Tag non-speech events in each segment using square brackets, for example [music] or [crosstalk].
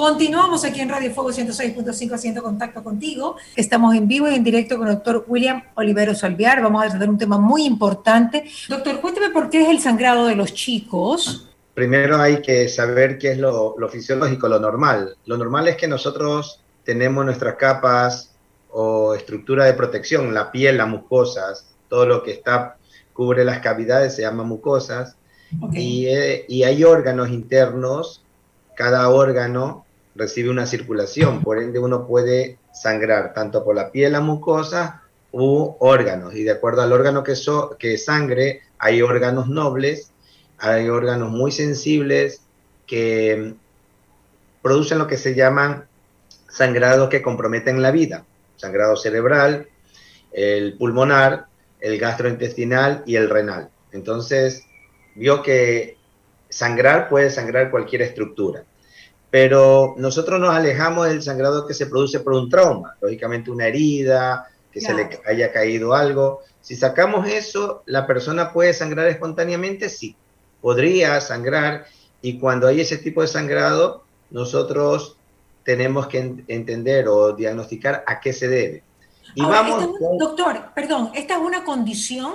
Continuamos aquí en Radio Fuego 106.5 haciendo contacto contigo. Estamos en vivo y en directo con el doctor William Olivero Salviar. Vamos a tratar un tema muy importante. Doctor, cuénteme por qué es el sangrado de los chicos. Primero hay que saber qué es lo, lo fisiológico, lo normal. Lo normal es que nosotros tenemos nuestras capas o estructura de protección, la piel, las mucosas, todo lo que está cubre las cavidades se llama mucosas. Y, eh, y, hay órganos internos, cada órgano recibe una circulación, por ende uno puede sangrar tanto por la piel, la mucosa u órganos. Y de acuerdo al órgano que, so, que sangre, hay órganos nobles, hay órganos muy sensibles que producen lo que se llaman sangrados que comprometen la vida. Sangrado cerebral, el pulmonar, el gastrointestinal y el renal. Entonces, vio que sangrar puede sangrar cualquier estructura. Pero nosotros nos alejamos del sangrado que se produce por un trauma, lógicamente una herida, que se le haya caído algo. Si sacamos eso, ¿la persona puede sangrar espontáneamente? Sí, podría sangrar y cuando hay ese tipo de sangrado, nosotros tenemos que entender o diagnosticar a qué se debe. Y vamos, doctor, perdón, ¿esta es una condición?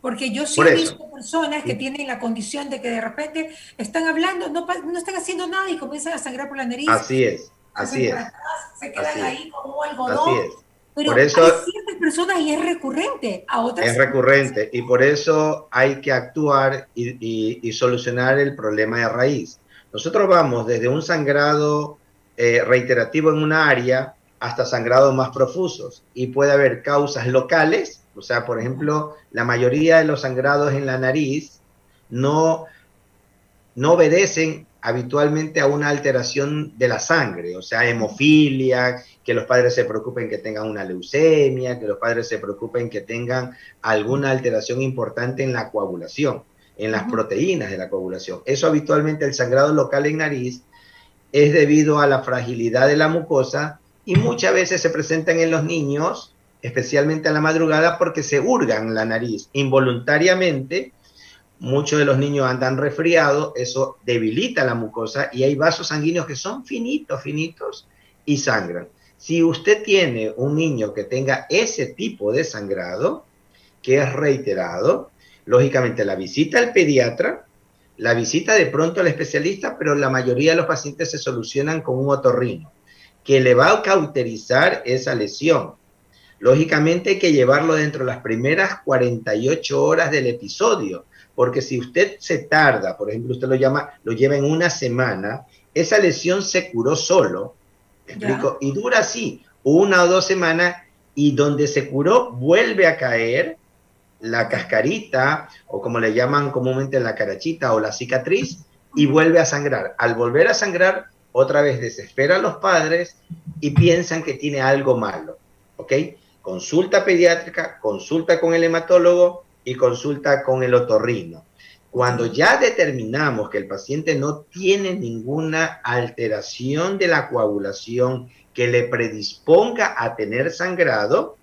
Porque yo sí he visto personas que tienen la condición de que de repente están hablando, no, no están haciendo nada y comienzan a sangrar por la nariz. Así es, así es. se quedan ahí como algodón. Así es. Pero por eso, hay ciertas personas y es recurrente, a otras. Es recurrente y por eso hay que actuar y, y, y solucionar el problema de raíz. Nosotros vamos desde un sangrado eh, reiterativo en una área hasta sangrados más profusos y puede haber causas locales, o sea, por ejemplo, la mayoría de los sangrados en la nariz no, no obedecen habitualmente a una alteración de la sangre, o sea, hemofilia, que los padres se preocupen que tengan una leucemia, que los padres se preocupen que tengan alguna alteración importante en la coagulación, en las proteínas de la coagulación. Eso habitualmente el sangrado local en nariz es debido a la fragilidad de la mucosa y muchas veces se presentan en los niños, especialmente a la madrugada, porque se hurgan la nariz involuntariamente. Muchos de los niños andan resfriados, eso debilita la mucosa y hay vasos sanguíneos que son finitos, finitos y sangran. Si usted tiene un niño que tenga ese tipo de sangrado, que es reiterado, lógicamente la visita al pediatra, la visita de pronto al especialista, pero la mayoría de los pacientes se solucionan con un otorrino que le va a cauterizar esa lesión. Lógicamente hay que llevarlo dentro de las primeras 48 horas del episodio, porque si usted se tarda, por ejemplo, usted lo llama, lo lleva en una semana, esa lesión se curó solo, explico? Y dura así, una o dos semanas, y donde se curó vuelve a caer la cascarita, o como le llaman comúnmente la carachita o la cicatriz, y vuelve a sangrar. Al volver a sangrar, otra vez desespera a los padres y piensan que tiene algo malo. ¿Ok? Consulta pediátrica, consulta con el hematólogo y consulta con el otorrino. Cuando ya determinamos que el paciente no tiene ninguna alteración de la coagulación que le predisponga a tener sangrado,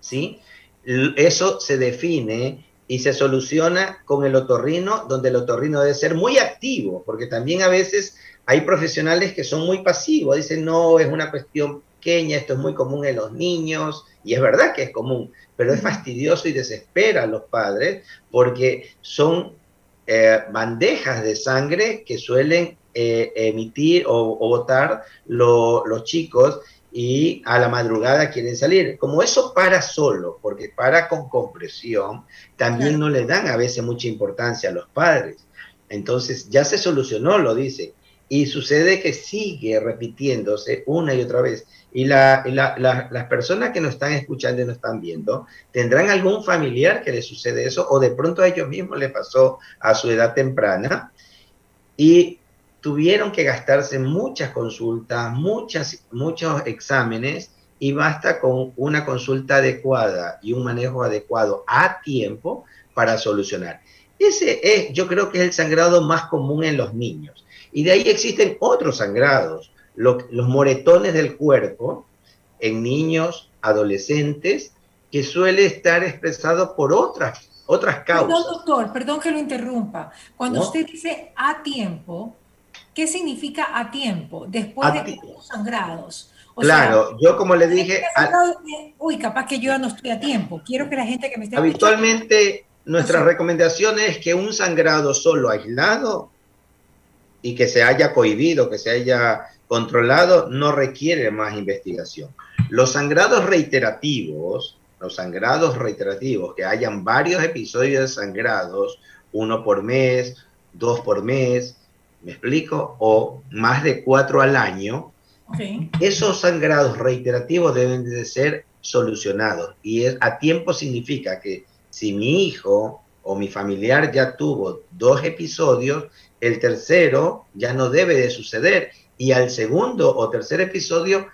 ¿sí? Eso se define y se soluciona con el otorrino, donde el otorrino debe ser muy activo, porque también a veces hay profesionales que son muy pasivos, dicen, no, es una cuestión pequeña, esto es muy común en los niños, y es verdad que es común, pero es fastidioso y desespera a los padres porque son eh, bandejas de sangre que suelen eh, emitir o, o botar lo, los chicos y a la madrugada quieren salir. Como eso para solo, porque para con compresión, también no le dan a veces mucha importancia a los padres. Entonces ya se solucionó, lo dice. Y sucede que sigue repitiéndose una y otra vez. Y, la, las personas que nos están escuchando y nos están viendo, tendrán algún familiar que le sucede eso, o de pronto a ellos mismos les pasó a su edad temprana, y tuvieron que gastarse muchas consultas, muchas, muchos exámenes, y basta con una consulta adecuada y un manejo adecuado a tiempo para solucionar. Ese es, yo creo que es el sangrado más común en los niños. Y de ahí existen otros sangrados, los moretones del cuerpo en niños, adolescentes, que suele estar expresado por otras, otras causas. Perdón, doctor, perdón que lo interrumpa. Cuando usted dice a tiempo, ¿qué significa a tiempo después de los sangrados? claro, yo como le dije... uy, capaz que yo no estoy a tiempo. Quiero que la gente que me esté Habitualmente nuestra recomendación es que un sangrado solo aislado y que se haya cohibido, que se haya controlado, no requiere más investigación. Los sangrados reiterativos, los sangrados reiterativos, que hayan varios episodios de sangrados, uno por mes, dos por mes, ¿me explico? O más de cuatro al año, esos sangrados reiterativos deben de ser solucionados. Y a tiempo significa que si mi hijo o mi familiar ya tuvo dos episodios, el tercero ya no debe de suceder. Y al segundo o tercer episodio,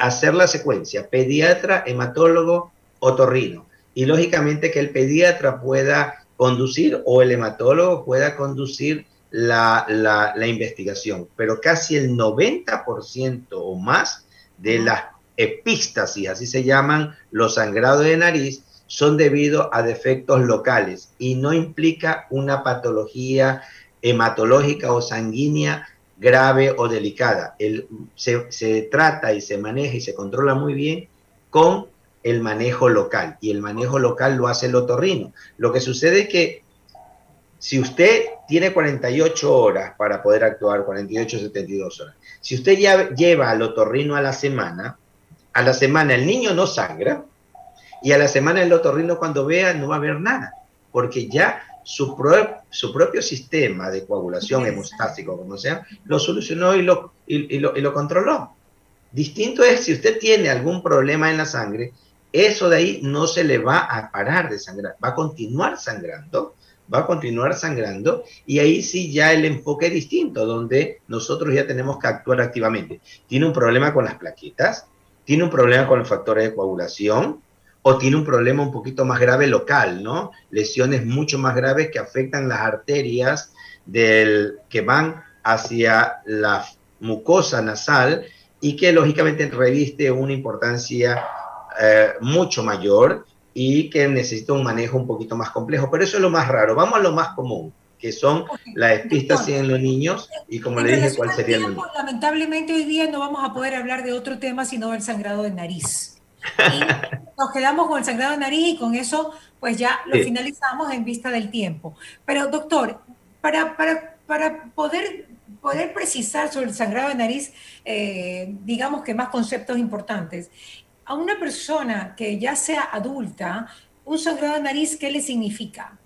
hacer la secuencia, pediatra, hematólogo, otorrino. Y lógicamente que el pediatra pueda conducir o el hematólogo pueda conducir la, la, investigación, pero casi el 90% o más de las epístasis, así se llaman los sangrados de nariz, son debido a defectos locales y no implica una patología hematológica o sanguínea grave o delicada. El, se, se, trata y se maneja y se controla muy bien con el manejo local y el manejo local lo hace el otorrino. Lo que sucede es que si usted tiene 48 horas para poder actuar, 48, 72 horas, si usted ya lleva al otorrino a la semana, a la semana el niño no sangra y a la semana el otorrino cuando vea no va a ver nada, porque ya su, su propio sistema de coagulación hemostático, como sea, lo solucionó y lo, y, lo, y lo controló. Distinto es si usted tiene algún problema en la sangre, eso de ahí no se le va a parar de sangrar, va a continuar sangrando va a continuar sangrando y ahí sí ya el enfoque es distinto, donde nosotros ya tenemos que actuar activamente. Tiene un problema con las plaquetas, tiene un problema con los factores de coagulación o tiene un problema un poquito más grave local, ¿no? Lesiones mucho más graves que afectan las arterias del, que van hacia la mucosa nasal y que lógicamente reviste una importancia eh, mucho mayor y que necesita un manejo un poquito más complejo, pero eso es lo más raro. Vamos a lo más común, que son las pistas en los niños y como le dije, ¿cuál sería el tiempo, Lamentablemente hoy día no vamos a poder hablar de otro tema sino del sangrado de nariz. [laughs] nos quedamos con el sangrado de nariz y con eso pues ya lo finalizamos en vista del tiempo. Pero doctor, para, para, para poder poder precisar sobre el sangrado de nariz, eh, digamos que más conceptos importantes a una persona que ya sea adulta, un sangrado de nariz, ¿qué le significa?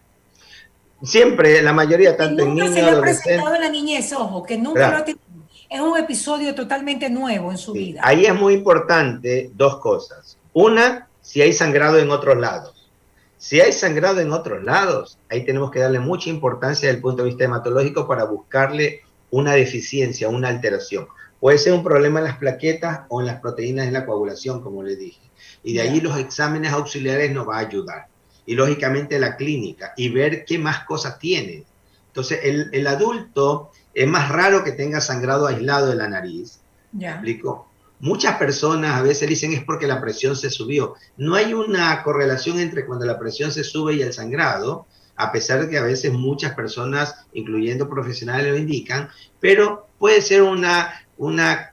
Siempre, la mayoría, tanto en niños, se le ha presentado en la niñez, ojo, que nunca lo ha tenido. Es un episodio totalmente nuevo en su vida. Ahí es muy importante dos cosas. Una, si hay sangrado en otros lados. Si hay sangrado en otros lados, ahí tenemos que darle mucha importancia desde el punto de vista hematológico para buscarle una deficiencia, una alteración. Puede ser un problema en las plaquetas o en las proteínas de la coagulación, como le dije. Y de ahí los exámenes auxiliares nos va a ayudar. Y lógicamente la clínica y ver qué más cosas tiene. Entonces, el, adulto es más raro que tenga sangrado aislado de la nariz. Ya. explico? Muchas personas a veces dicen es porque la presión se subió. No hay una correlación entre cuando la presión se sube y el sangrado, a pesar de que a veces muchas personas, incluyendo profesionales, lo indican, pero puede ser una una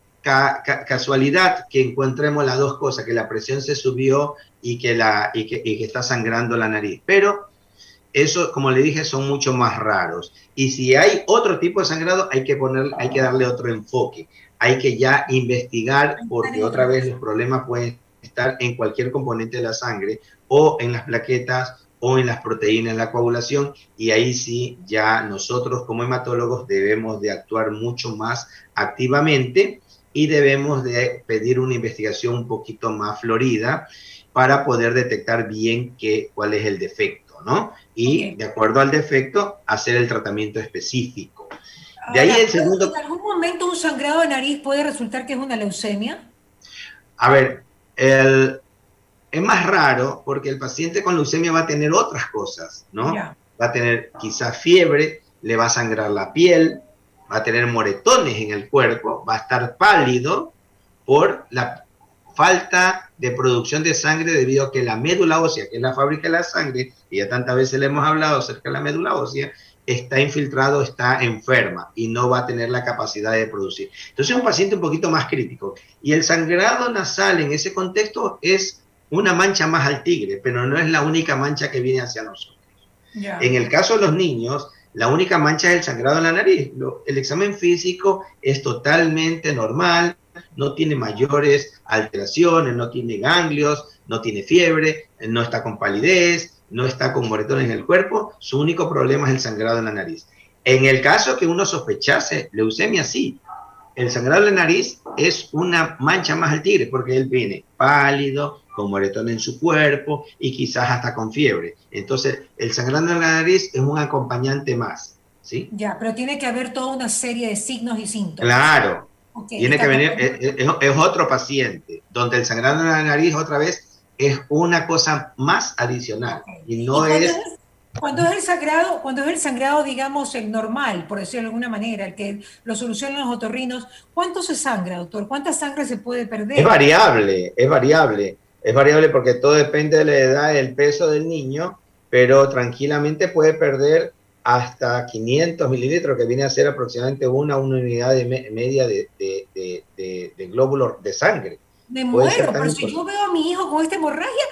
casualidad que encontremos las dos cosas, que la presión se subió y que, la, y que, está sangrando la nariz. Pero eso, como le dije, son mucho más raros. Y si hay otro tipo de sangrado, hay que, poner, hay que darle otro enfoque. Hay que ya investigar, porque otra vez los problemas pueden estar en cualquier componente de la sangre o en las plaquetas o en las proteínas de la coagulación y ahí sí ya nosotros como hematólogos debemos de actuar mucho más activamente y debemos de pedir una investigación un poquito más florida para poder detectar bien qué, cuál es el defecto, ¿no? Y de acuerdo al defecto, hacer el tratamiento específico. De ahí el segundo... ¿En algún momento un sangrado de nariz puede resultar que es una leucemia? A ver, el, es más raro porque el paciente con leucemia va a tener otras cosas, ¿no? Va a tener quizás fiebre, le va a sangrar la piel, va a tener moretones en el cuerpo, va a estar pálido por la falta de producción de sangre debido a que la médula ósea, que es la fábrica de la sangre, y ya tantas veces le hemos hablado acerca de la médula ósea, está infiltrado, está enferma y no va a tener la capacidad de producir. Entonces es un paciente un poquito más crítico. Y el sangrado nasal en ese contexto es una mancha más al tigre, pero no es la única mancha que viene hacia nosotros. En el caso de los niños, la única mancha es el sangrado en la nariz. el examen físico es totalmente normal, no tiene mayores alteraciones, no tiene ganglios, no tiene fiebre, no está con palidez, no está con moretones en el cuerpo, su único problema es el sangrado en la nariz. En el caso que uno sospechase leucemia, sí, el sangrado en la nariz es una mancha más al tigre porque él viene pálido, con moretones en su cuerpo y quizás hasta con fiebre. Entonces, el sangrado en la nariz es un acompañante más, ¿sí? Ya, pero tiene que haber toda una serie de signos y síntomas. Claro, tiene que venir, es, otro paciente, donde el sangrado en la nariz otra vez es una cosa más adicional y no es, Cuando es el sangrado, cuando es el sangrado, digamos, el normal, por decirlo de alguna manera, el que lo solucionan los otorrinos, ¿cuánto se sangra, doctor? ¿Cuánta sangre se puede perder? Es variable, es variable. Es variable porque todo depende de la edad el peso del niño, pero tranquilamente puede perder hasta 500 mililitros, que viene a ser aproximadamente una, una unidad de media de, de, de, de glóbulos de sangre. Me muero, pero si yo veo a mi hijo con esta hemorragia,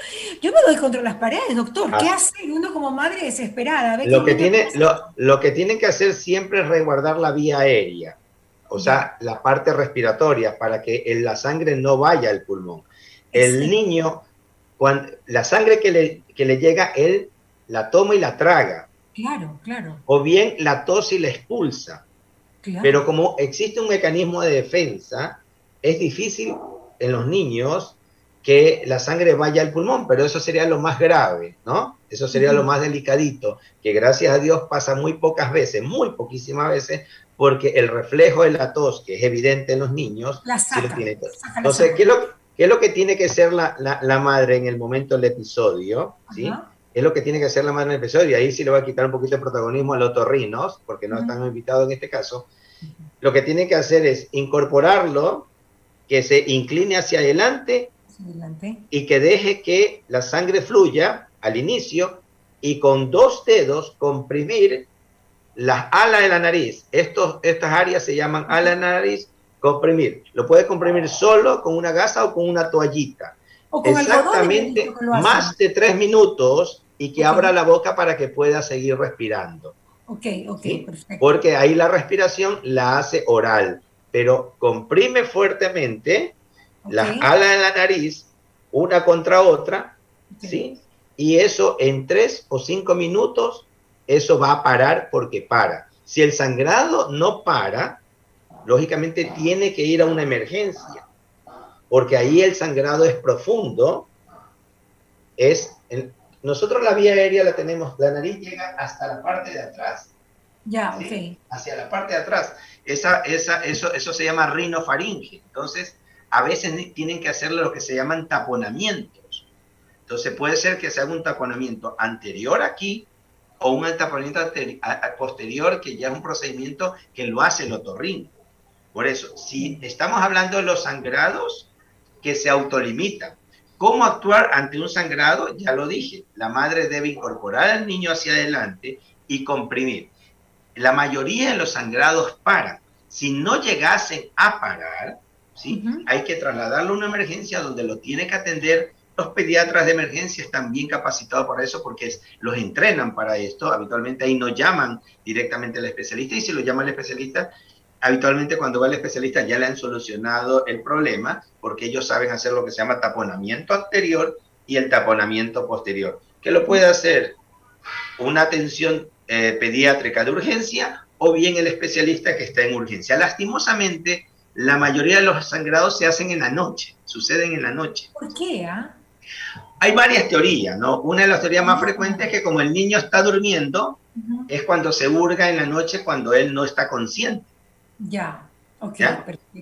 yo me doy contra las paredes, doctor. ¿Qué ah. hace uno como madre desesperada? Lo que, tiene, lo, lo, que tienen que hacer siempre es resguardar la vía aérea, o sea, la parte respiratoria, para que la sangre no vaya al pulmón. El niño, cuando, la sangre que le, que le llega, él la toma y la traga. Claro, claro. O bien la tos y la expulsa. Pero como existe un mecanismo de defensa, es difícil en los niños que la sangre vaya al pulmón, pero eso sería lo más grave, ¿no? Eso sería lo más delicadito, que gracias a Dios pasa muy pocas veces, muy poquísimas veces, porque el reflejo de la tos, que es evidente en los niños, la saca, tiene Entonces, ¿qué es, lo, ¿qué es, lo, que tiene que ser la, la, madre en el momento del episodio? ¿sí? Es lo que tiene que hacer la madre en el episodio, y ahí sí le va a quitar un poquito de protagonismo a los otorrinos, porque no están invitados en este caso. Lo que tiene que hacer es incorporarlo que se incline hacia adelante, y que deje que la sangre fluya al inicio y con dos dedos comprimir las alas de la nariz. Estos, estas áreas se llaman alas de la nariz, comprimir. Lo puede comprimir solo con una gasa o con una toallita. Exactamente más de tres minutos y que abra la boca para que pueda seguir respirando. Ok, ok, perfecto. Porque ahí la respiración la hace oral pero comprime fuertemente las alas de la nariz, una contra otra, ¿sí? Y eso en tres o cinco minutos, eso va a parar porque para. Si el sangrado no para, lógicamente tiene que ir a una emergencia, porque ahí el sangrado es profundo, es... nosotros la vía aérea la tenemos, la nariz llega hasta la parte de atrás. Ya, ok. Hacia la parte de atrás esa, esa, eso, eso se llama rinofaringe. Entonces, a veces tienen que hacerle lo que se llaman taponamientos. Entonces, puede ser que se haga un taponamiento anterior aquí o un taponamiento posterior, que ya es un procedimiento que lo hace el otorrino. Por eso, si estamos hablando de los sangrados que se autolimitan, ¿cómo actuar ante un sangrado? Ya lo dije, la madre debe incorporar al niño hacia adelante y comprimir la mayoría de los sangrados paran. Si no llegasen a parar, ¿sí? hay que trasladarlo a una emergencia donde lo tiene que atender. Los pediatras de emergencia están bien capacitados para eso porque los entrenan para esto. Habitualmente ahí no llaman directamente al especialista y si lo llama el especialista, habitualmente cuando va el especialista ya le han solucionado el problema porque ellos saben hacer lo que se llama taponamiento anterior y el taponamiento posterior. ¿Qué lo puede hacer? Una atención eh, pediátrica de urgencia o bien el especialista que está en urgencia. Lastimosamente, la mayoría de los sangrados se hacen en la noche, suceden en la noche. ¿Por qué? Ah? Hay varias teorías, ¿no? Una de las teorías más frecuentes es que como el niño está durmiendo, es cuando se hurga en la noche cuando él no está consciente. Ya, ok.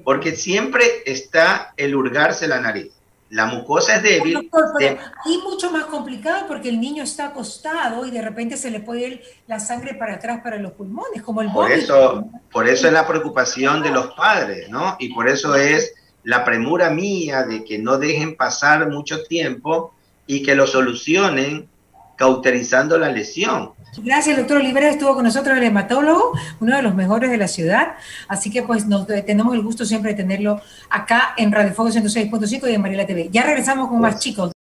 Porque siempre está el hurgarse la nariz la mucosa es débil. ahí mucho más complicado porque el niño está acostado y de repente se le puede ir la sangre para atrás para los pulmones, como el Por eso, por eso es la preocupación de los padres, ¿no? Y por eso es la premura mía de que no dejen pasar mucho tiempo y que lo solucionen cauterizando la lesión. Gracias, doctor Olivera, estuvo con nosotros el hematólogo, uno de los mejores de la ciudad, así que pues nos, tenemos el gusto siempre de tenerlo acá en Radio Fuego 106.5 y en Mariela TV. Ya regresamos con más chicos.